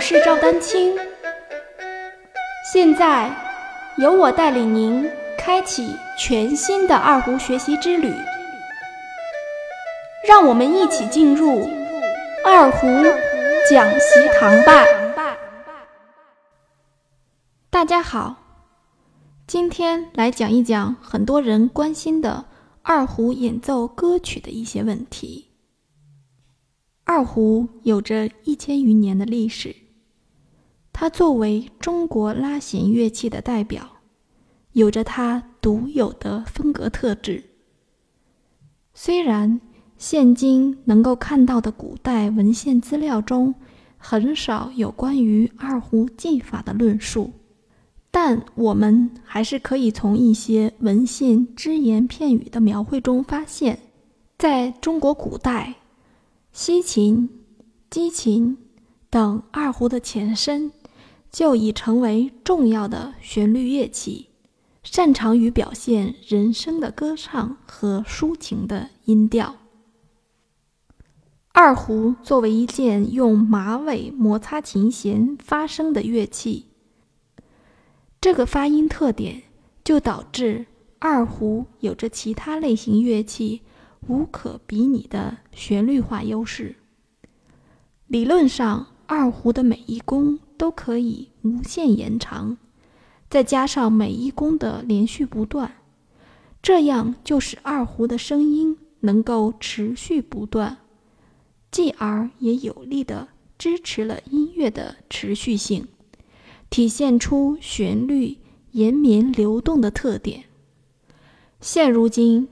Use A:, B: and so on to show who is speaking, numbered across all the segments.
A: 我是赵丹青。现在，由我带领您开启全新的二胡学习之旅。让我们一起进入二胡讲习堂吧。大家好，今天来讲一讲很多人关心的二胡演奏歌曲的一些问题。二胡有着一千余年的历史，它作为中国拉弦乐器的代表，有着它独有的风格特质。虽然现今能够看到的古代文献资料中很少有关于二胡技法的论述，但我们还是可以从一些文献只言片语的描绘中发现，在中国古代。西琴、击琴等二胡的前身，就已成为重要的旋律乐器，擅长于表现人声的歌唱和抒情的音调。二胡作为一件用马尾摩擦琴弦发声的乐器，这个发音特点就导致二胡有着其他类型乐器。无可比拟的旋律化优势。理论上，二胡的每一弓都可以无限延长，再加上每一弓的连续不断，这样就使二胡的声音能够持续不断，继而也有力的支持了音乐的持续性，体现出旋律延绵流动的特点。现如今。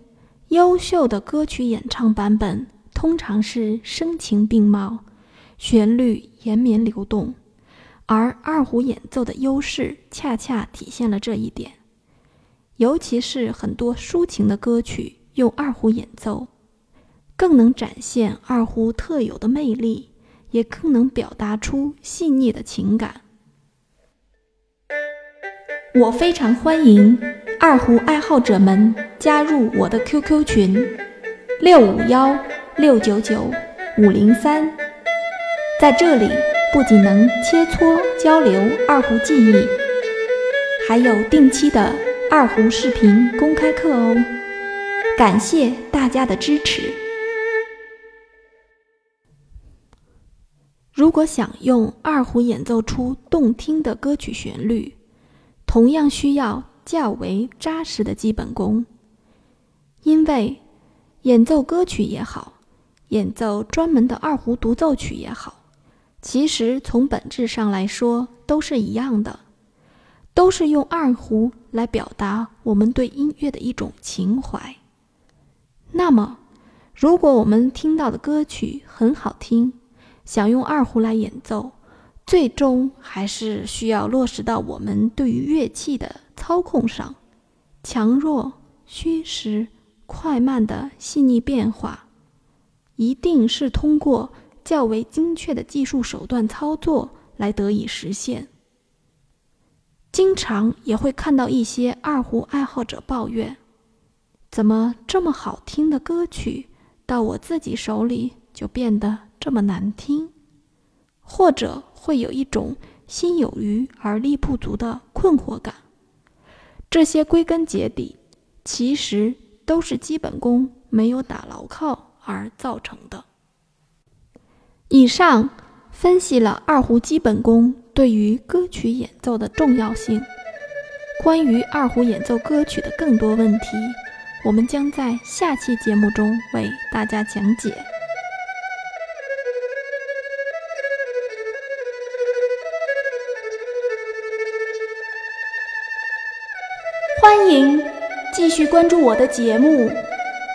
A: 优秀的歌曲演唱版本通常是声情并茂，旋律延绵流动，而二胡演奏的优势恰恰体现了这一点。尤其是很多抒情的歌曲用二胡演奏，更能展现二胡特有的魅力，也更能表达出细腻的情感。我非常欢迎。二胡爱好者们加入我的 QQ 群：六五幺六九九五零三，在这里不仅能切磋交流二胡技艺，还有定期的二胡视频公开课哦。感谢大家的支持。如果想用二胡演奏出动听的歌曲旋律，同样需要。较为扎实的基本功，因为演奏歌曲也好，演奏专门的二胡独奏曲也好，其实从本质上来说都是一样的，都是用二胡来表达我们对音乐的一种情怀。那么，如果我们听到的歌曲很好听，想用二胡来演奏，最终还是需要落实到我们对于乐器的。操控上，强弱、虚实、快慢的细腻变化，一定是通过较为精确的技术手段操作来得以实现。经常也会看到一些二胡爱好者抱怨：“怎么这么好听的歌曲，到我自己手里就变得这么难听？”或者会有一种心有余而力不足的困惑感。这些归根结底，其实都是基本功没有打牢靠而造成的。以上分析了二胡基本功对于歌曲演奏的重要性。关于二胡演奏歌曲的更多问题，我们将在下期节目中为大家讲解。欢迎继续关注我的节目《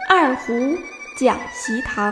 A: 二胡讲习堂》。